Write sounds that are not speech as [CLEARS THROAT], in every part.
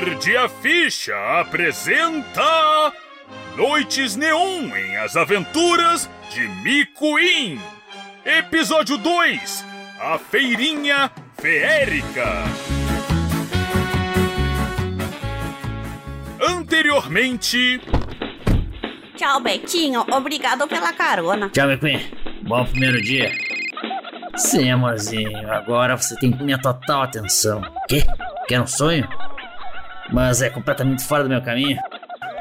Perdi a Ficha apresenta Noites Neon em As Aventuras de Micuim. Episódio 2 A Feirinha Feérica. Anteriormente. Tchau, Betinho. Obrigado pela carona. Tchau, McQueen. Bom primeiro dia. Sim, amorzinho. Agora você tem minha total atenção. Quê? Quer um sonho? Mas é completamente fora do meu caminho?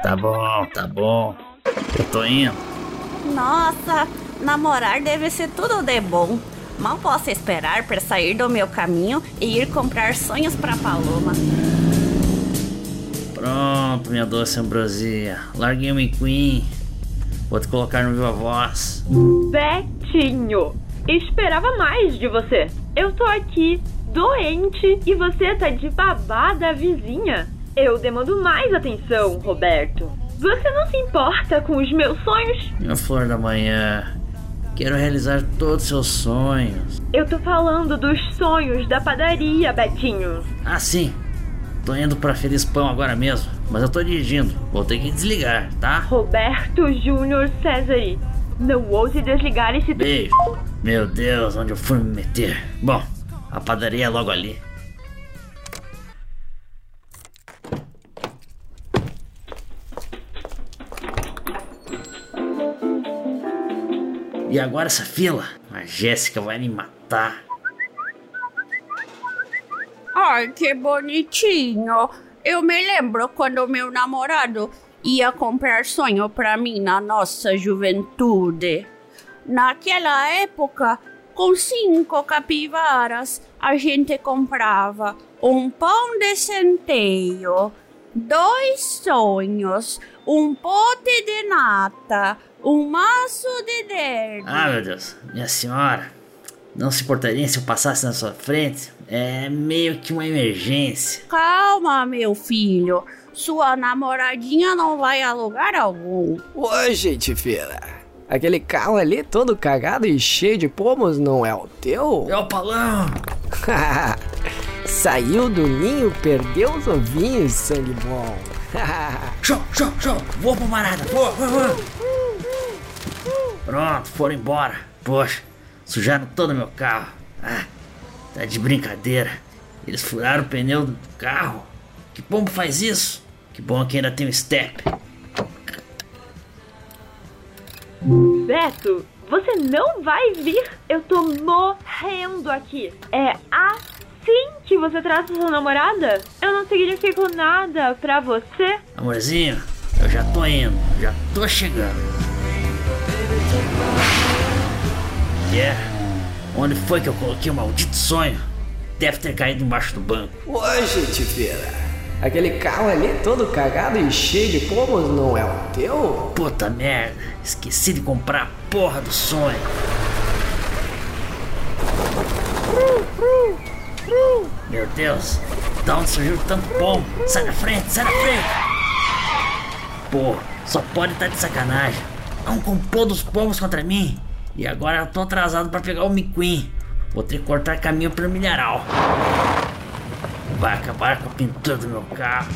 Tá bom, tá bom. Eu tô indo. Nossa, namorar deve ser tudo de bom. Mal posso esperar para sair do meu caminho e ir comprar sonhos para Paloma. Pronto, minha doce ambrosia. Larguei o McQueen. Vou te colocar no Viva Voz. Betinho, esperava mais de você. Eu tô aqui, doente, e você tá de babá da vizinha. Eu demando mais atenção, Roberto. Você não se importa com os meus sonhos? Minha flor da manhã. Quero realizar todos os seus sonhos. Eu tô falando dos sonhos da padaria, Betinho. Ah, sim. Tô indo pra Feliz Pão agora mesmo, mas eu tô dirigindo. Vou ter que desligar, tá? Roberto Júnior Cesare. Não ouse desligar esse. Beijo. Meu Deus, onde eu fui me meter? Bom, a padaria é logo ali. E agora essa fila? A Jéssica vai me matar. Ai, que bonitinho. Eu me lembro quando meu namorado ia comprar sonho para mim na nossa juventude. Naquela época, com cinco capivaras, a gente comprava um pão de centeio, dois sonhos, um pote de nata, um maço de derby. Ah, meu Deus. Minha senhora, não se importaria se eu passasse na sua frente? É meio que uma emergência. Calma, meu filho. Sua namoradinha não vai a lugar algum. Oi, gente fina. Aquele carro ali todo cagado e cheio de pomos não é o teu? É o palão. [LAUGHS] Saiu do ninho, perdeu os ovinhos, sangue bom. [LAUGHS] show, show, show. Vou pro marada. Vou, vou, vou. Pronto, foram embora. Poxa, sujaram todo o meu carro. Ah, tá de brincadeira. Eles furaram o pneu do carro. Que pombo faz isso? Que bom que ainda tem o step. Beto, você não vai vir. Eu tô morrendo aqui. É assim que você trata sua namorada? Eu não significo nada pra você? Amorzinho, eu já tô indo. Já tô chegando. Yeah. Onde foi que eu coloquei o maldito sonho? Deve ter caído embaixo do banco. Oi, gente fina. Aquele carro ali todo cagado e cheio de pomos não é o teu? Puta merda, esqueci de comprar a porra do sonho. Meu Deus, da onde surgiu tanto pombo? Sai da frente, sai da frente! Pô, só pode estar tá de sacanagem. Não comprou dos pombos contra mim. E agora eu tô atrasado para pegar o McQueen. Vou ter que cortar caminho pro mineral. Vai acabar com a pintura do meu carro.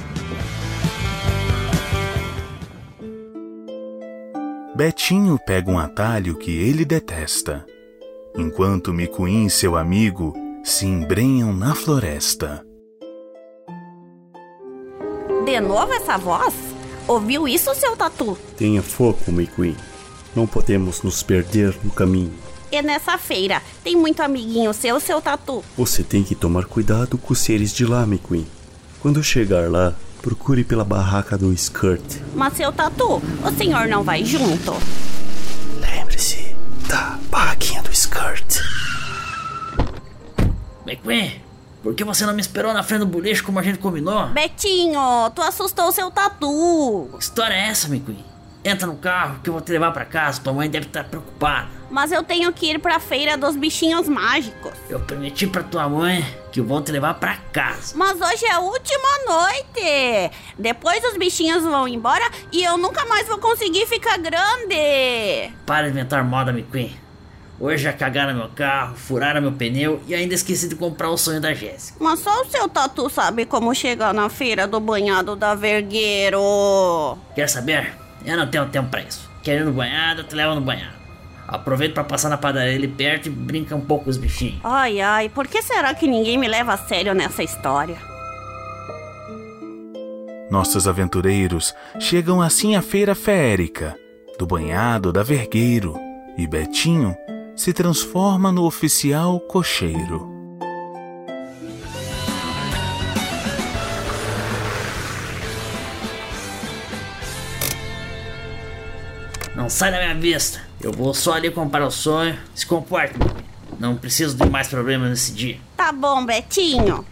Betinho pega um atalho que ele detesta, enquanto Micuim e seu amigo se embrenham na floresta. De novo essa voz? Ouviu isso, seu tatu? Tenha foco, McQueen. Não podemos nos perder no caminho. E nessa feira, tem muito amiguinho seu, seu tatu? Você tem que tomar cuidado com os seres de lá, McQueen. Quando chegar lá, procure pela barraca do Skirt. Mas seu tatu, o senhor não vai junto? Lembre-se da barraquinha do Skirt. McQueen, por que você não me esperou na frente do boliche como a gente combinou? Betinho, tu assustou seu tatu. Que história é essa, McQueen? Entra no carro que eu vou te levar para casa. Tua mãe deve estar preocupada. Mas eu tenho que ir pra feira dos bichinhos mágicos. Eu prometi pra tua mãe que eu vou te levar pra casa. Mas hoje é a última noite. Depois os bichinhos vão embora e eu nunca mais vou conseguir ficar grande. Para de inventar moda, McQueen. Hoje já cagaram meu carro, furaram meu pneu e ainda esqueci de comprar o sonho da Jéssica. Mas só o seu tatu sabe como chegar na feira do banhado da Vergueiro. Quer saber? Eu não tenho tempo pra isso. Quer ir no banhado, eu te levo no banhado. Aproveito pra passar na padaria ali perto e brinca um pouco com os bichinhos. Ai, ai, por que será que ninguém me leva a sério nessa história? Nossos aventureiros chegam assim à feira férica, do banhado da Vergueiro, e Betinho se transforma no oficial cocheiro. Não sai da minha vista. Eu vou só ali comprar o sonho. Se comporte, meu filho. Não preciso de mais problemas nesse dia. Tá bom, Betinho.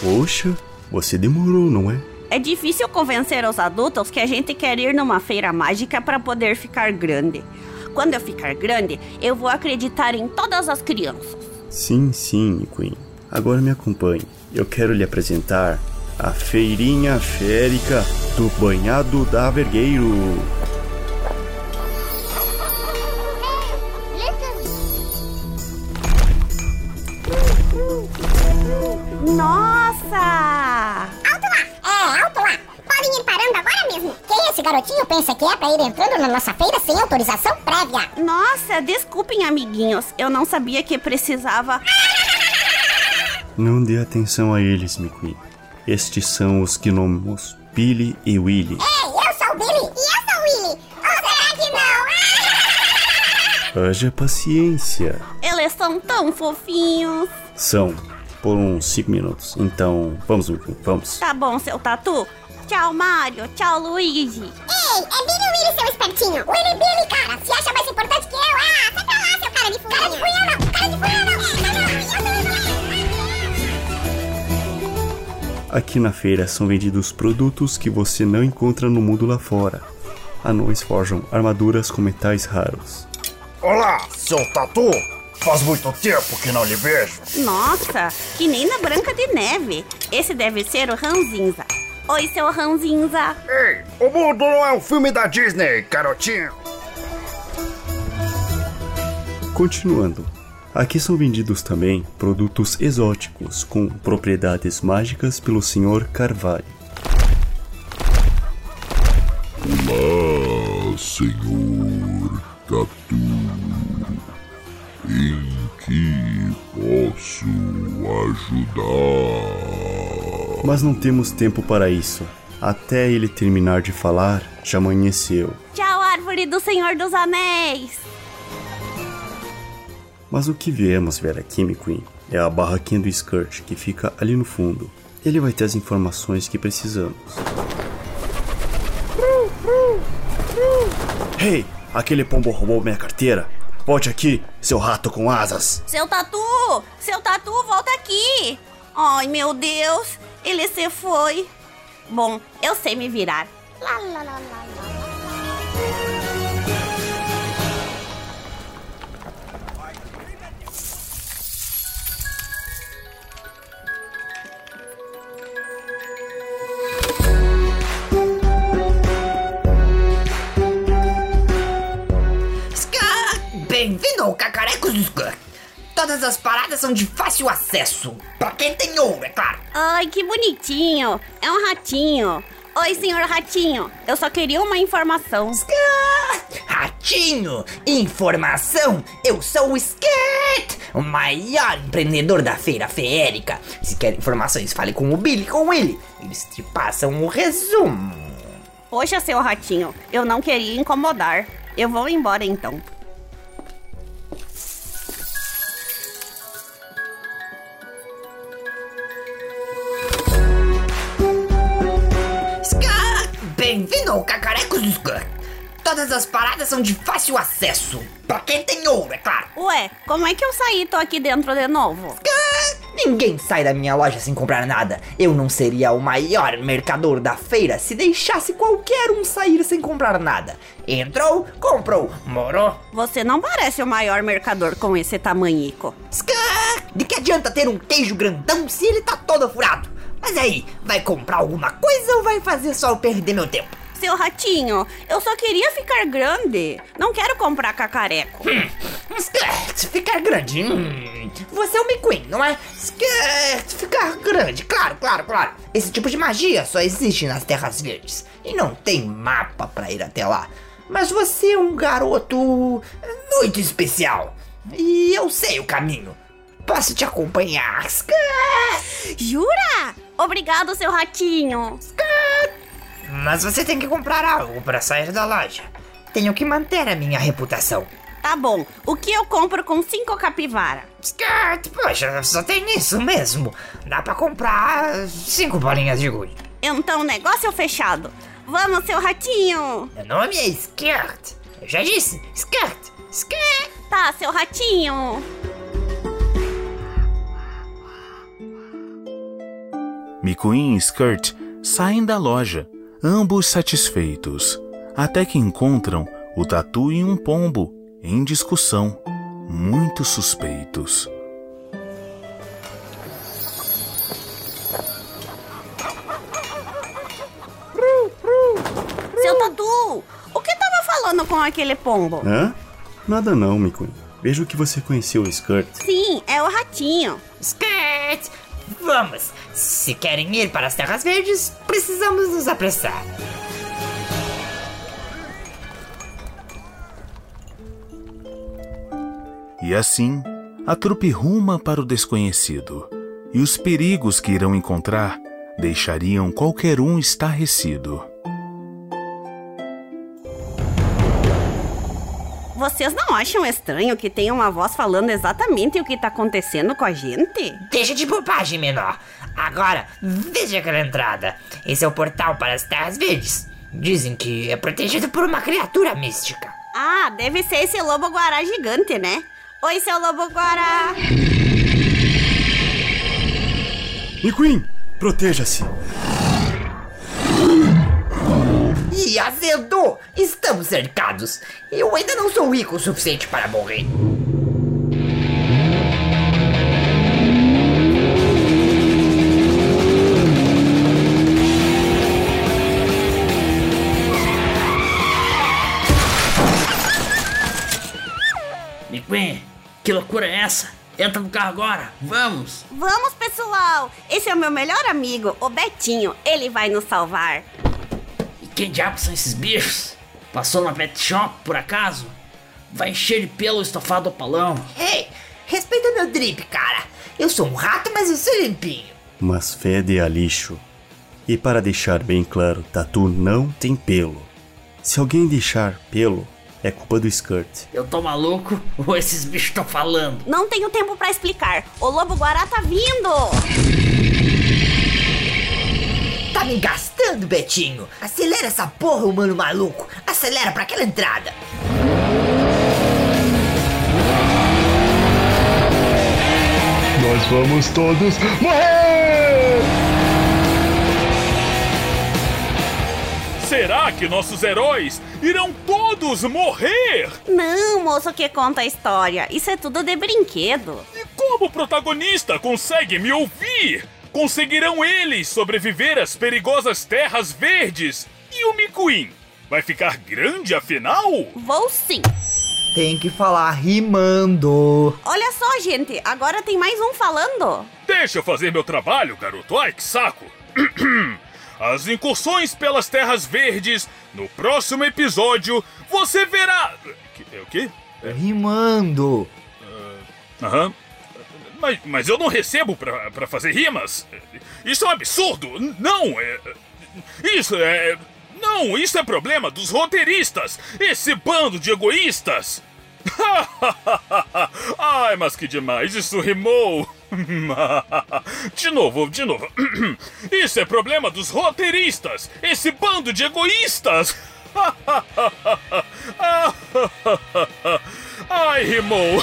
Poxa, você demorou, não é? É difícil convencer os adultos que a gente quer ir numa feira mágica para poder ficar grande. Quando eu ficar grande, eu vou acreditar em todas as crianças. Sim, sim, Queen. Agora me acompanhe. Eu quero lhe apresentar a Feirinha Férica do Banhado da Vergueiro. Esse garotinho pensa que é pra ir entrando na nossa feira sem autorização prévia? Nossa, desculpem, amiguinhos. Eu não sabia que precisava. Não dê atenção a eles, McQueen. Estes são os gnomos Billy e Willy. Ei, eu sou o Billy! E eu sou o Willy! Ou será que não? Haja paciência. Eles são tão fofinhos. São por uns 5 minutos. Então, vamos, McQueen, vamos. Tá bom, seu tatu. Tchau, Mario. Tchau, Luigi. Ei, é Billy Willy, seu espertinho! Willy Billy, cara! Se acha mais importante que eu? Ah, sai pra lá, seu cara de funhão! Cara de funhão não! Cara de funhão não! É, não! Aqui na feira são vendidos produtos que você não encontra no mundo lá fora. Anões forjam armaduras com metais raros. Olá, seu tatu! Faz muito tempo que não lhe vejo. Nossa, que nem na Branca de Neve. Esse deve ser o Ranzinza. Oi, seu Ranzinza. Ei, o mundo não é um filme da Disney, garotinho. Continuando. Aqui são vendidos também produtos exóticos com propriedades mágicas pelo Sr. Carvalho. Olá, senhor Tatu. Em que posso ajudar? Mas não temos tempo para isso. Até ele terminar de falar, já amanheceu. Tchau, árvore do Senhor dos Anéis. Mas o que viemos ver aqui, McQueen, é a barraquinha do Skirt que fica ali no fundo. Ele vai ter as informações que precisamos. Hey, aquele pombo roubou minha carteira. Volte aqui, seu rato com asas. Seu tatu! Seu tatu, volta aqui! Ai, meu Deus! Ele se foi. Bom, eu sei me virar. Lá, lá, lá! Bem-vindo ao Cacarecos do Ska! Todas as paradas são de fácil acesso. Quem tem ouro, é claro. Ai, que bonitinho! É um ratinho. Oi, senhor ratinho. Eu só queria uma informação. Ska! Ratinho! Informação! Eu sou o Skat! O maior empreendedor da feira feérica. Se quer informações, fale com o Billy com Willy. Eles te passam o resumo. Poxa, seu ratinho, eu não queria incomodar. Eu vou embora então. Ao Cacarecos do Ska! Todas as paradas são de fácil acesso. Pra quem tem ouro, é claro. Ué, como é que eu saí e tô aqui dentro de novo? Ninguém sai da minha loja sem comprar nada. Eu não seria o maior mercador da feira se deixasse qualquer um sair sem comprar nada. Entrou, comprou, morou. Você não parece o maior mercador com esse tamanhico. Ska! De que adianta ter um queijo grandão se ele tá todo furado? Mas aí, vai comprar alguma coisa ou vai fazer só eu perder meu tempo? Seu ratinho, eu só queria ficar grande. Não quero comprar cacareco. Skirt, ficar grande. Hum, você é o McQueen, não é? Skirt, ficar grande. Claro, claro, claro. Esse tipo de magia só existe nas Terras Verdes. E não tem mapa pra ir até lá. Mas você é um garoto muito especial. E eu sei o caminho. Posso te acompanhar. Skirt. Jura? Obrigado, seu ratinho. Mas você tem que comprar algo para sair da loja. Tenho que manter a minha reputação. Tá bom. O que eu compro com cinco capivara? Skirt, poxa, só tem isso mesmo. Dá pra comprar cinco bolinhas de gude. Então, negócio fechado. Vamos, seu ratinho. Meu nome é Skirt. Eu já disse, Skirt, Skirt. Tá, seu ratinho. McQueen e Skirt saem da loja, ambos satisfeitos, até que encontram o Tatu e um pombo em discussão, muito suspeitos. Seu Tatu, o que tava falando com aquele pombo? Hã? Nada não, McQueen. Vejo que você conheceu o Skirt. Sim, é o ratinho. Skirt! Vamos! Se querem ir para as Terras Verdes, precisamos nos apressar. E assim, a trupe ruma para o desconhecido, e os perigos que irão encontrar deixariam qualquer um estarrecido. Vocês não acham estranho que tem uma voz falando exatamente o que tá acontecendo com a gente? Deixa de bobagem, menor. Agora, veja aquela entrada. Esse é o portal para as Terras Verdes. Dizem que é protegido por uma criatura mística. Ah, deve ser esse lobo guará gigante, né? Oi, seu lobo guará. McQueen, proteja-se. E azedou! Estamos cercados. Eu ainda não sou rico o suficiente para morrer. McQueen, que loucura é essa? Entra no carro agora, vamos! Vamos, pessoal! Esse é o meu melhor amigo, o Betinho. Ele vai nos salvar. Quem diabos são esses bichos? Passou na pet shop, por acaso? Vai encher de pelo o estofado opalão. Ei, respeita meu drip, cara. Eu sou um rato, mas eu sou limpinho. Mas fede a lixo. E para deixar bem claro, Tatu não tem pelo. Se alguém deixar pelo, é culpa do Skirt. Eu tô maluco ou esses bichos estão falando? Não tenho tempo pra explicar. O lobo guará tá vindo. Tá me gastando, Betinho. Acelera essa porra, humano maluco. Acelera pra aquela entrada. Nós vamos todos morrer! Será que nossos heróis irão todos morrer? Não, moço que conta a história. Isso é tudo de brinquedo. E como o protagonista consegue me ouvir? Conseguirão eles sobreviver às perigosas terras verdes? E o McQueen? Vai ficar grande afinal? Vou sim. Tem que falar rimando. Olha só, gente. Agora tem mais um falando. Deixa eu fazer meu trabalho, garoto. Ai, que saco. [CLEARS THROAT] As incursões pelas terras verdes. No próximo episódio, você verá. Que- O quê? Rimando. Aham. Mas, mas eu não recebo pra, pra fazer rimas. Isso é um absurdo. Não, é. Isso é. Não, isso é problema dos roteiristas. Esse bando de egoístas. [LAUGHS] Ai, mas que demais, isso rimou. [LAUGHS] De novo, de novo. [CLEARS THROAT] Isso é problema dos roteiristas. Esse bando de egoístas. [LAUGHS] Ai, rimou.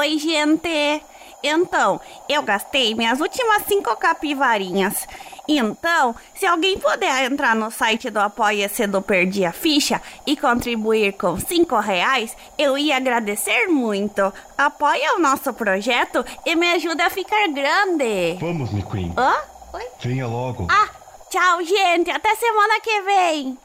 Oi, gente. Então, eu gastei minhas últimas cinco capivarinhas. Então, se alguém puder entrar no site do Apoia-se do Perdi a Ficha e contribuir com 5 reais, eu ia agradecer muito. Apoia o nosso projeto e me ajuda a ficar grande. Vamos, McQueen. Hã? Oi? Venha logo. Ah, tchau, gente. Até semana que vem.